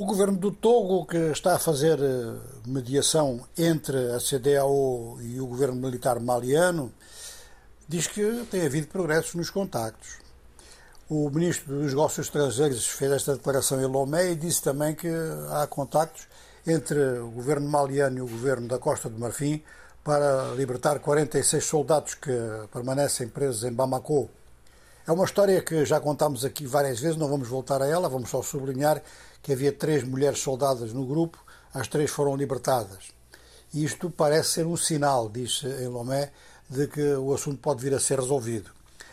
O governo do Togo, que está a fazer eh, mediação entre a CDAO e o governo militar maliano, diz que tem havido progressos nos contactos. O ministro dos Negócios Estrangeiros fez esta declaração em Lomé e disse também que há contactos entre o governo maliano e o governo da Costa do Marfim para libertar 46 soldados que permanecem presos em Bamako. É uma história que já contámos aqui várias vezes, não vamos voltar a ela, vamos só sublinhar que havia três mulheres soldadas no grupo, as três foram libertadas. Isto parece ser um sinal, diz em Lomé, de que o assunto pode vir a ser resolvido.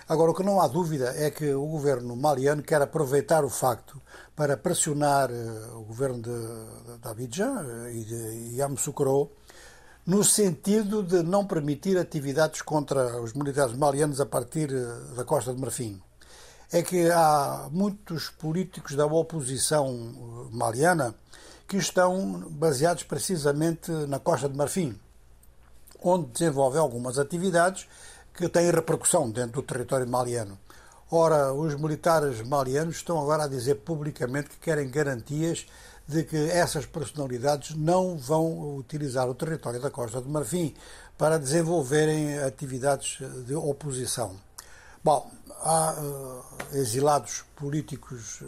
Agora, o que não há dúvida é que o governo maliano quer aproveitar o facto para pressionar uh, o governo de, de Abidjan uh, e de Yamoussoukro no sentido de não permitir atividades contra os militares malianos a partir eh, da Costa de Marfim. É que há muitos políticos da oposição eh, maliana que estão baseados precisamente na Costa de Marfim, onde desenvolvem algumas atividades que têm repercussão dentro do território maliano. Ora, os militares malianos estão agora a dizer publicamente que querem garantias de que essas personalidades não vão utilizar o território da Costa do Marfim para desenvolverem atividades de oposição. Bom, há uh, exilados políticos uh,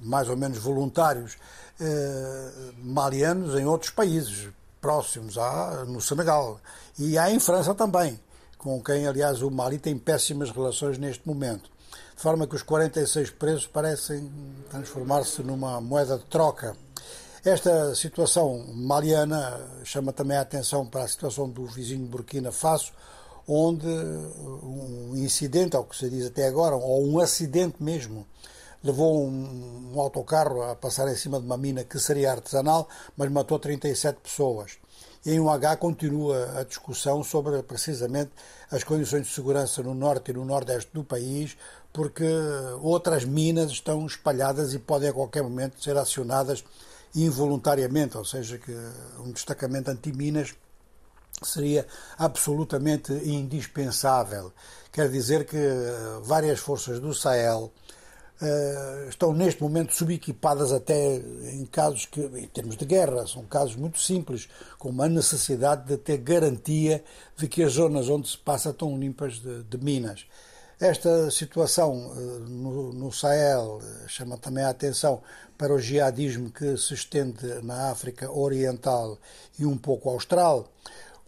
mais ou menos voluntários uh, malianos em outros países próximos, há no Senegal e há em França também, com quem, aliás, o Mali tem péssimas relações neste momento de forma que os 46 presos parecem transformar-se numa moeda de troca. Esta situação maliana chama também a atenção para a situação do vizinho Burkina Faso, onde um incidente, ao que se diz até agora, ou um acidente mesmo, levou um, um, autocarro a passar em cima de uma mina que seria artesanal, mas matou 37 pessoas. Em UH continua a discussão sobre precisamente as condições de segurança no norte e no nordeste do país, porque outras minas estão espalhadas e podem a qualquer momento ser acionadas involuntariamente, ou seja, que um destacamento anti-minas seria absolutamente indispensável. Quer dizer que várias forças do Sahel uh, estão neste momento subequipadas até em casos que, em termos de guerra, são casos muito simples, com uma necessidade de ter garantia de que as zonas onde se passa estão limpas de, de minas. Esta situação uh, no, no Sahel uh, chama também a atenção para o jihadismo que se estende na África Oriental e um pouco austral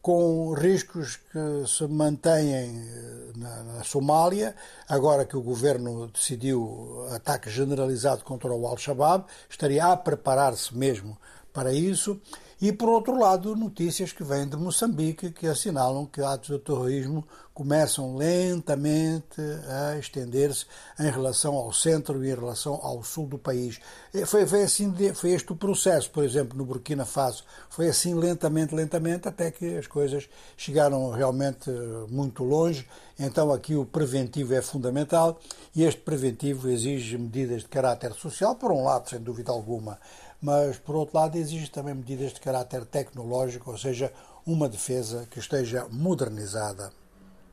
com riscos que se mantêm eh, na, na, Somália, agora que o governo decidiu ataque generalizado contra o Al-Shabaab, estaria a preparar-se mesmo para isso. E, por outro lado, notícias que vêm de Moçambique que assinalam que atos de terrorismo começam lentamente a estender-se em relação ao centro e em relação ao sul do país. Foi, foi, assim, foi este o processo, por exemplo, no Burkina Faso. Foi assim lentamente, lentamente, até que as coisas chegaram realmente muito longe. Então, aqui o preventivo é fundamental e este preventivo exige medidas de caráter social, por um lado, sem dúvida alguma mas, por outro lado, exige também medidas de caráter tecnológico, ou seja, uma defesa que esteja modernizada.